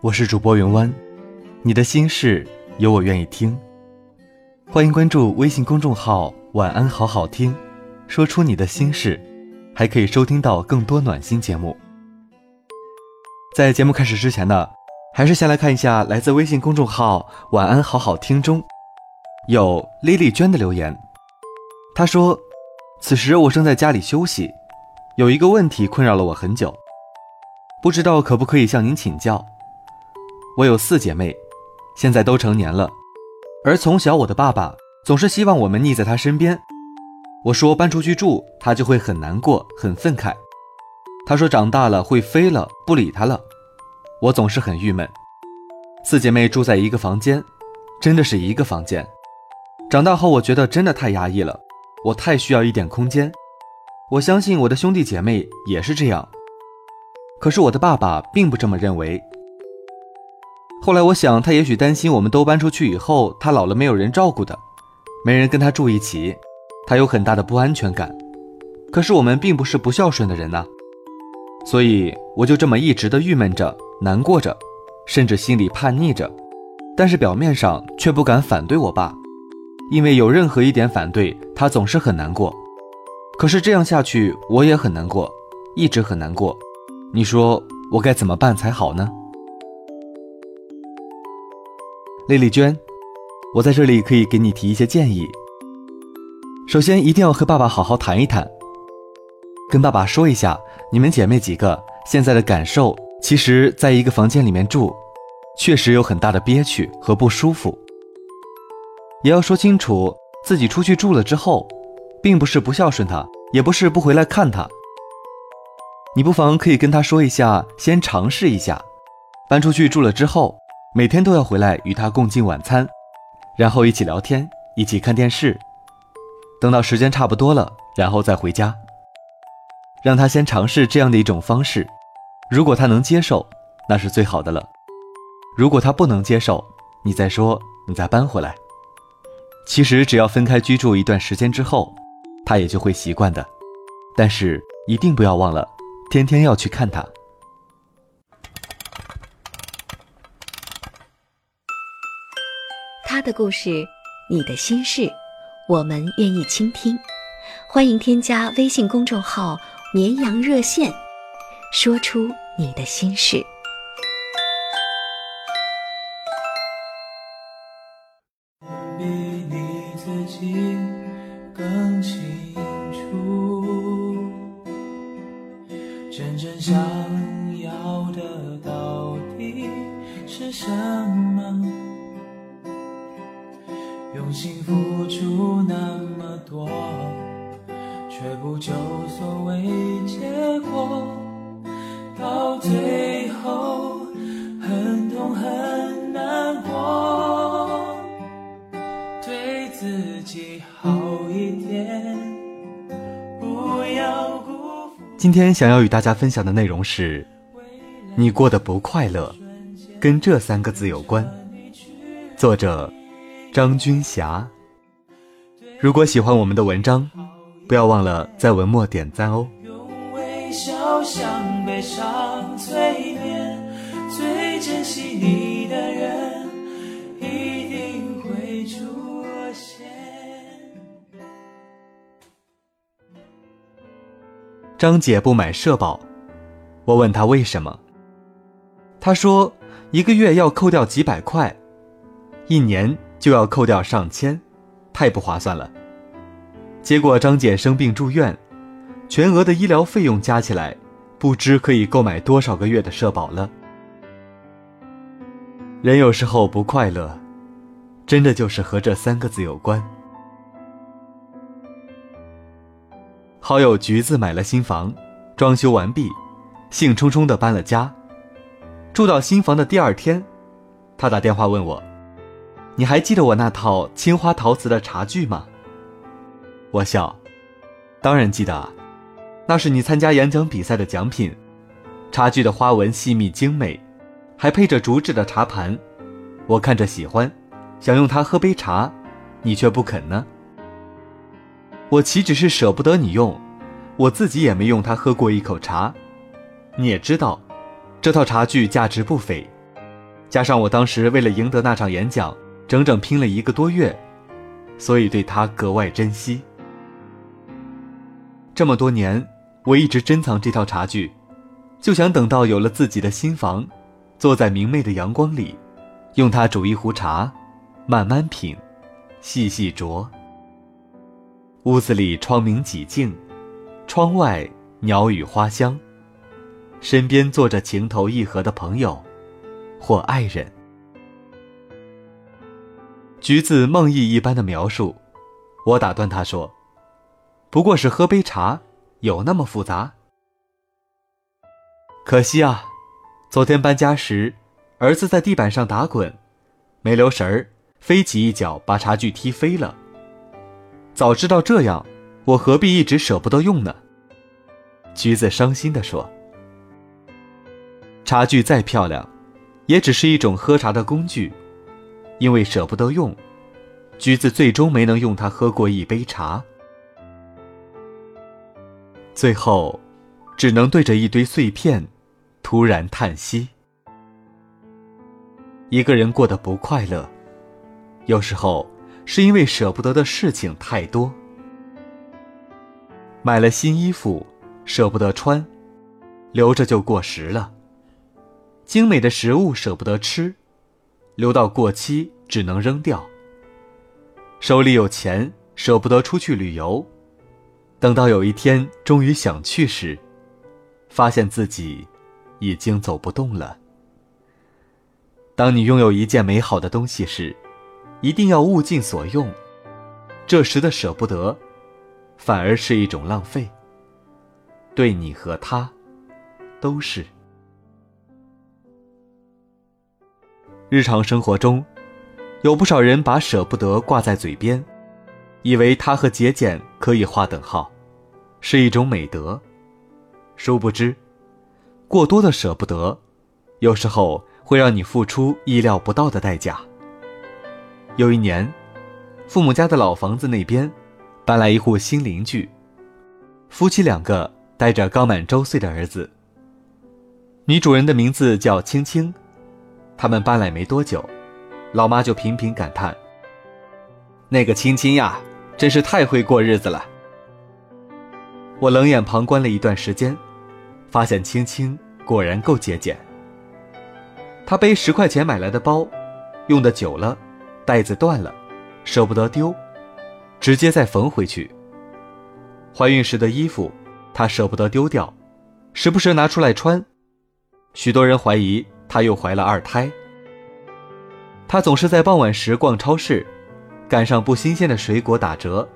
我是主播云湾，你的心事有我愿意听，欢迎关注微信公众号“晚安好好听”，说出你的心事，还可以收听到更多暖心节目。在节目开始之前呢，还是先来看一下来自微信公众号“晚安好好听”中有丽丽娟的留言，她说：“此时我正在家里休息，有一个问题困扰了我很久。”不知道可不可以向您请教？我有四姐妹，现在都成年了，而从小我的爸爸总是希望我们腻在他身边。我说搬出去住，他就会很难过、很愤慨。他说长大了会飞了，不理他了。我总是很郁闷。四姐妹住在一个房间，真的是一个房间。长大后我觉得真的太压抑了，我太需要一点空间。我相信我的兄弟姐妹也是这样。可是我的爸爸并不这么认为。后来我想，他也许担心我们都搬出去以后，他老了没有人照顾的，没人跟他住一起，他有很大的不安全感。可是我们并不是不孝顺的人呐，所以我就这么一直的郁闷着、难过着，甚至心里叛逆着，但是表面上却不敢反对我爸，因为有任何一点反对，他总是很难过。可是这样下去，我也很难过，一直很难过。你说我该怎么办才好呢？丽丽娟，我在这里可以给你提一些建议。首先，一定要和爸爸好好谈一谈，跟爸爸说一下你们姐妹几个现在的感受。其实，在一个房间里面住，确实有很大的憋屈和不舒服。也要说清楚，自己出去住了之后，并不是不孝顺他，也不是不回来看他。你不妨可以跟他说一下，先尝试一下，搬出去住了之后，每天都要回来与他共进晚餐，然后一起聊天，一起看电视，等到时间差不多了，然后再回家。让他先尝试这样的一种方式，如果他能接受，那是最好的了；如果他不能接受，你再说，你再搬回来。其实只要分开居住一段时间之后，他也就会习惯的。但是一定不要忘了。天天要去看他。他的故事，你的心事，我们愿意倾听。欢迎添加微信公众号“绵羊热线”，说出你的心事。比你自己更清楚，真正想要的到底是什么？用心付出那么多，却不求所谓结果，到最后很痛很难过。对自己好一点，不要辜负。今天想要与大家分享的内容是：你过得不快乐，跟这三个字有关。作者张君霞。如果喜欢我们的文章，不要忘了在文末点赞哦。用微笑向悲伤催眠，最珍惜你的人一定会出现。张姐不买社保，我问她为什么，她说一个月要扣掉几百块，一年就要扣掉上千，太不划算了。结果张姐生病住院，全额的医疗费用加起来，不知可以购买多少个月的社保了。人有时候不快乐，真的就是和这三个字有关。好友橘子买了新房，装修完毕，兴冲冲的搬了家。住到新房的第二天，他打电话问我：“你还记得我那套青花陶瓷的茶具吗？”我笑：“当然记得啊，那是你参加演讲比赛的奖品。茶具的花纹细密精美，还配着竹制的茶盘。我看着喜欢，想用它喝杯茶，你却不肯呢。我岂止是舍不得你用，我自己也没用它喝过一口茶。你也知道，这套茶具价值不菲。”加上我当时为了赢得那场演讲，整整拼了一个多月，所以对它格外珍惜。这么多年，我一直珍藏这套茶具，就想等到有了自己的新房，坐在明媚的阳光里，用它煮一壶茶，慢慢品，细细酌。屋子里窗明几净，窗外鸟语花香，身边坐着情投意合的朋友。或爱人，橘子梦呓一般的描述，我打断他说：“不过是喝杯茶，有那么复杂？”可惜啊，昨天搬家时，儿子在地板上打滚，没留神儿，飞起一脚把茶具踢飞了。早知道这样，我何必一直舍不得用呢？橘子伤心地说：“茶具再漂亮。”也只是一种喝茶的工具，因为舍不得用，橘子最终没能用它喝过一杯茶，最后，只能对着一堆碎片，突然叹息。一个人过得不快乐，有时候是因为舍不得的事情太多。买了新衣服，舍不得穿，留着就过时了。精美的食物舍不得吃，留到过期只能扔掉。手里有钱舍不得出去旅游，等到有一天终于想去时，发现自己已经走不动了。当你拥有一件美好的东西时，一定要物尽所用，这时的舍不得，反而是一种浪费。对你和他，都是。日常生活中，有不少人把舍不得挂在嘴边，以为它和节俭可以划等号，是一种美德。殊不知，过多的舍不得，有时候会让你付出意料不到的代价。有一年，父母家的老房子那边，搬来一户新邻居，夫妻两个带着刚满周岁的儿子。女主人的名字叫青青。他们搬来没多久，老妈就频频感叹：“那个青青呀，真是太会过日子了。”我冷眼旁观了一段时间，发现青青果然够节俭。她背十块钱买来的包，用的久了，带子断了，舍不得丢，直接再缝回去。怀孕时的衣服，她舍不得丢掉，时不时拿出来穿。许多人怀疑。她又怀了二胎。她总是在傍晚时逛超市，赶上不新鲜的水果打折，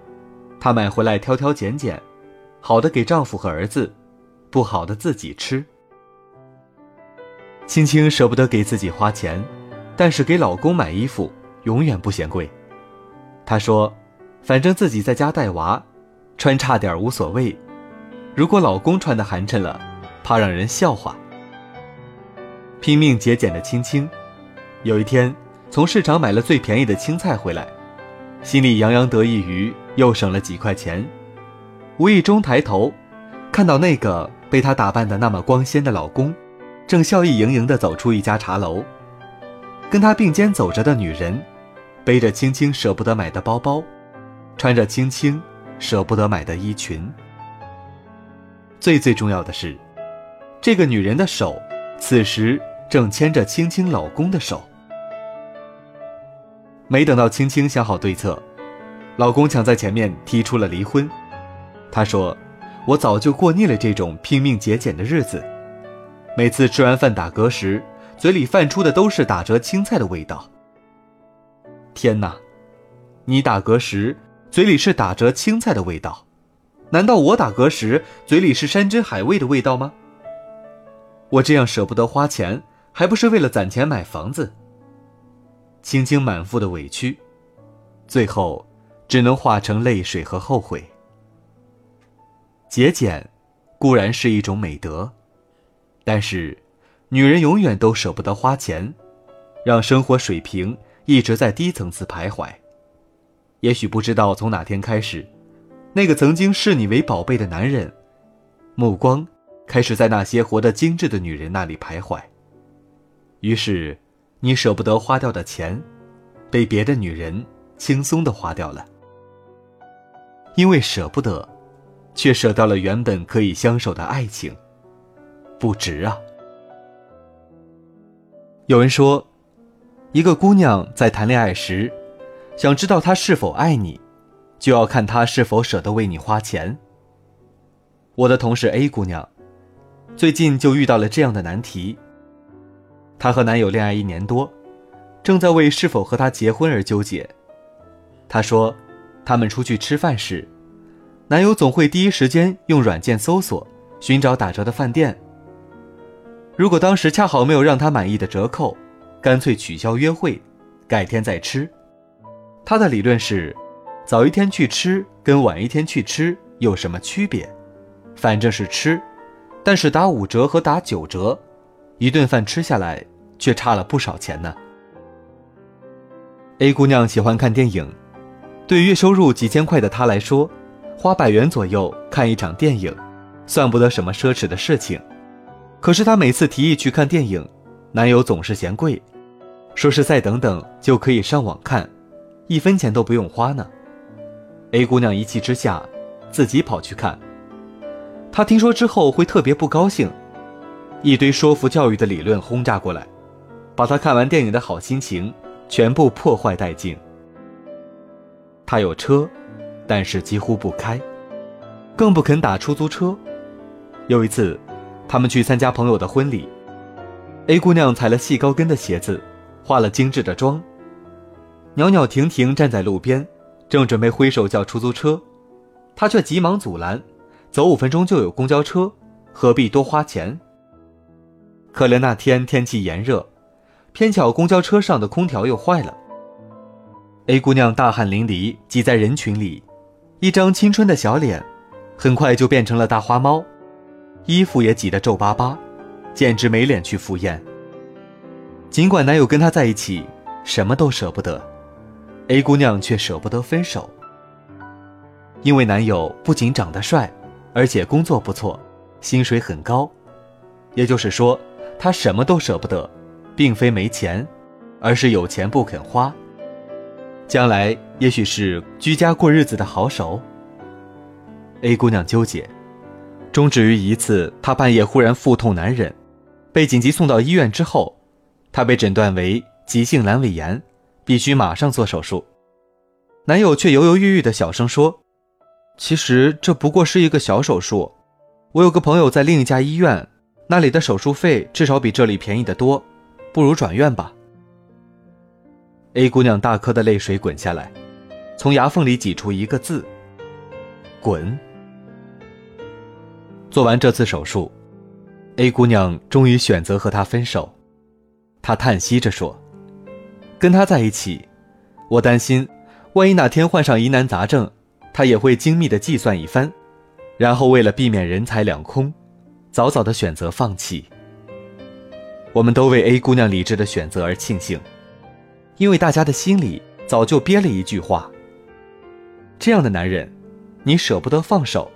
她买回来挑挑拣拣，好的给丈夫和儿子，不好的自己吃。青青舍不得给自己花钱，但是给老公买衣服永远不嫌贵。她说：“反正自己在家带娃，穿差点无所谓，如果老公穿的寒碜了，怕让人笑话。”拼命节俭的青青，有一天从市场买了最便宜的青菜回来，心里洋洋得意于又省了几块钱。无意中抬头，看到那个被她打扮的那么光鲜的老公，正笑意盈盈地走出一家茶楼。跟他并肩走着的女人，背着青青舍不得买的包包，穿着青青舍不得买的衣裙。最最重要的是，这个女人的手，此时。正牵着青青老公的手，没等到青青想好对策，老公抢在前面提出了离婚。他说：“我早就过腻了这种拼命节俭的日子，每次吃完饭打嗝时，嘴里泛出的都是打折青菜的味道。”天哪，你打嗝时嘴里是打折青菜的味道，难道我打嗝时嘴里是山珍海味的味道吗？我这样舍不得花钱。还不是为了攒钱买房子，轻轻满腹的委屈，最后只能化成泪水和后悔。节俭固然是一种美德，但是女人永远都舍不得花钱，让生活水平一直在低层次徘徊。也许不知道从哪天开始，那个曾经视你为宝贝的男人，目光开始在那些活得精致的女人那里徘徊。于是，你舍不得花掉的钱，被别的女人轻松的花掉了。因为舍不得，却舍掉了原本可以相守的爱情，不值啊！有人说，一个姑娘在谈恋爱时，想知道他是否爱你，就要看他是否舍得为你花钱。我的同事 A 姑娘，最近就遇到了这样的难题。她和男友恋爱一年多，正在为是否和他结婚而纠结。她说，他们出去吃饭时，男友总会第一时间用软件搜索寻找打折的饭店。如果当时恰好没有让他满意的折扣，干脆取消约会，改天再吃。他的理论是，早一天去吃跟晚一天去吃有什么区别？反正是吃，但是打五折和打九折，一顿饭吃下来。却差了不少钱呢。A 姑娘喜欢看电影，对月收入几千块的她来说，花百元左右看一场电影，算不得什么奢侈的事情。可是她每次提议去看电影，男友总是嫌贵，说是再等等就可以上网看，一分钱都不用花呢。A 姑娘一气之下，自己跑去看。她听说之后会特别不高兴，一堆说服教育的理论轰炸过来。把他看完电影的好心情全部破坏殆尽。他有车，但是几乎不开，更不肯打出租车。有一次，他们去参加朋友的婚礼，A 姑娘踩了细高跟的鞋子，化了精致的妆，袅袅婷婷站在路边，正准备挥手叫出租车，他却急忙阻拦：“走五分钟就有公交车，何必多花钱？”可怜那天天气炎热。偏巧公交车上的空调又坏了。A 姑娘大汗淋漓，挤在人群里，一张青春的小脸，很快就变成了大花猫，衣服也挤得皱巴巴，简直没脸去赴宴。尽管男友跟她在一起，什么都舍不得，A 姑娘却舍不得分手。因为男友不仅长得帅，而且工作不错，薪水很高，也就是说，她什么都舍不得。并非没钱，而是有钱不肯花。将来也许是居家过日子的好手。A 姑娘纠结，终止于一次她半夜忽然腹痛难忍，被紧急送到医院之后，她被诊断为急性阑尾炎，必须马上做手术。男友却犹犹豫豫的小声说：“其实这不过是一个小手术，我有个朋友在另一家医院，那里的手术费至少比这里便宜得多。”不如转院吧。A 姑娘大颗的泪水滚下来，从牙缝里挤出一个字：“滚。”做完这次手术，A 姑娘终于选择和他分手。她叹息着说：“跟他在一起，我担心，万一哪天患上疑难杂症，他也会精密的计算一番，然后为了避免人财两空，早早的选择放弃。”我们都为 A 姑娘理智的选择而庆幸，因为大家的心里早就憋了一句话：这样的男人，你舍不得放手，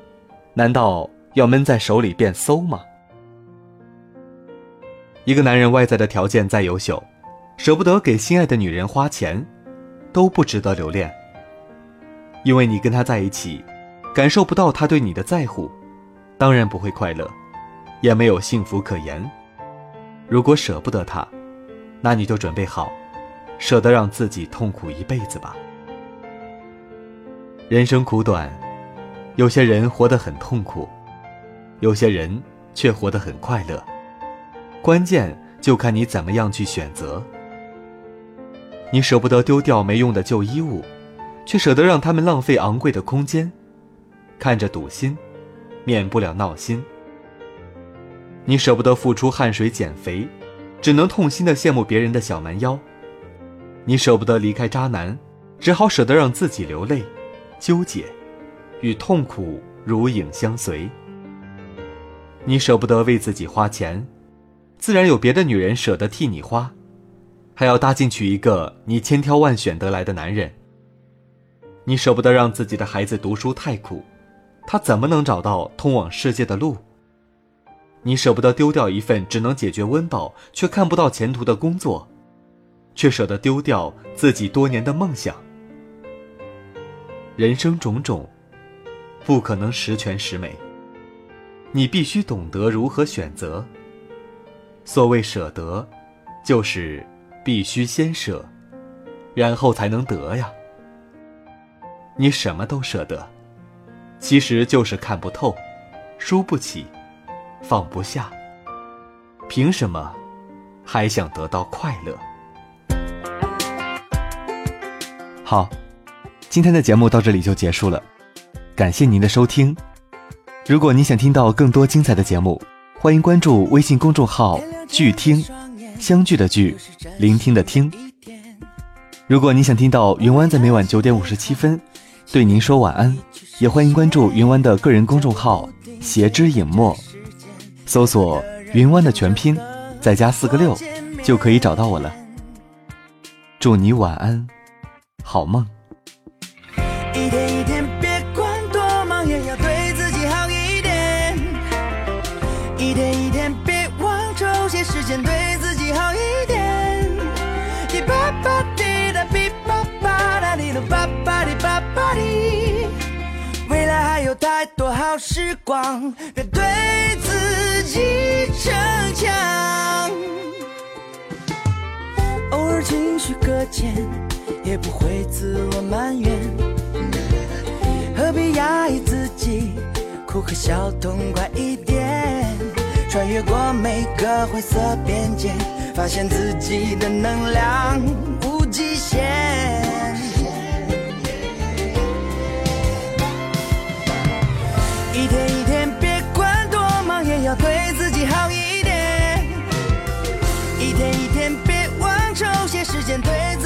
难道要闷在手里变馊吗？一个男人外在的条件再优秀，舍不得给心爱的女人花钱，都不值得留恋。因为你跟他在一起，感受不到他对你的在乎，当然不会快乐，也没有幸福可言。如果舍不得他，那你就准备好，舍得让自己痛苦一辈子吧。人生苦短，有些人活得很痛苦，有些人却活得很快乐。关键就看你怎么样去选择。你舍不得丢掉没用的旧衣物，却舍得让他们浪费昂贵的空间，看着堵心，免不了闹心。你舍不得付出汗水减肥，只能痛心的羡慕别人的小蛮腰。你舍不得离开渣男，只好舍得让自己流泪、纠结，与痛苦如影相随。你舍不得为自己花钱，自然有别的女人舍得替你花，还要搭进去一个你千挑万选得来的男人。你舍不得让自己的孩子读书太苦，他怎么能找到通往世界的路？你舍不得丢掉一份只能解决温饱却看不到前途的工作，却舍得丢掉自己多年的梦想。人生种种，不可能十全十美。你必须懂得如何选择。所谓舍得，就是必须先舍，然后才能得呀。你什么都舍得，其实就是看不透，输不起，放不下。凭什么还想得到快乐？好，今天的节目到这里就结束了，感谢您的收听。如果你想听到更多精彩的节目，欢迎关注微信公众号“聚听”，相聚的聚，聆听的听。如果你想听到云湾在每晚九点五十七分。对您说晚安，也欢迎关注云湾的个人公众号“斜之影墨”，搜索“云湾”的全拼，再加四个六，就可以找到我了。祝你晚安，好梦。多好时光，别对自己逞强。偶尔情绪搁浅，也不会自我埋怨。何必压抑自己，哭和笑痛快一点。穿越过每个灰色边界，发现自己的能量无极限。一天一天，别管多忙，也要对自己好一点。一天一天，别忘抽些时间对自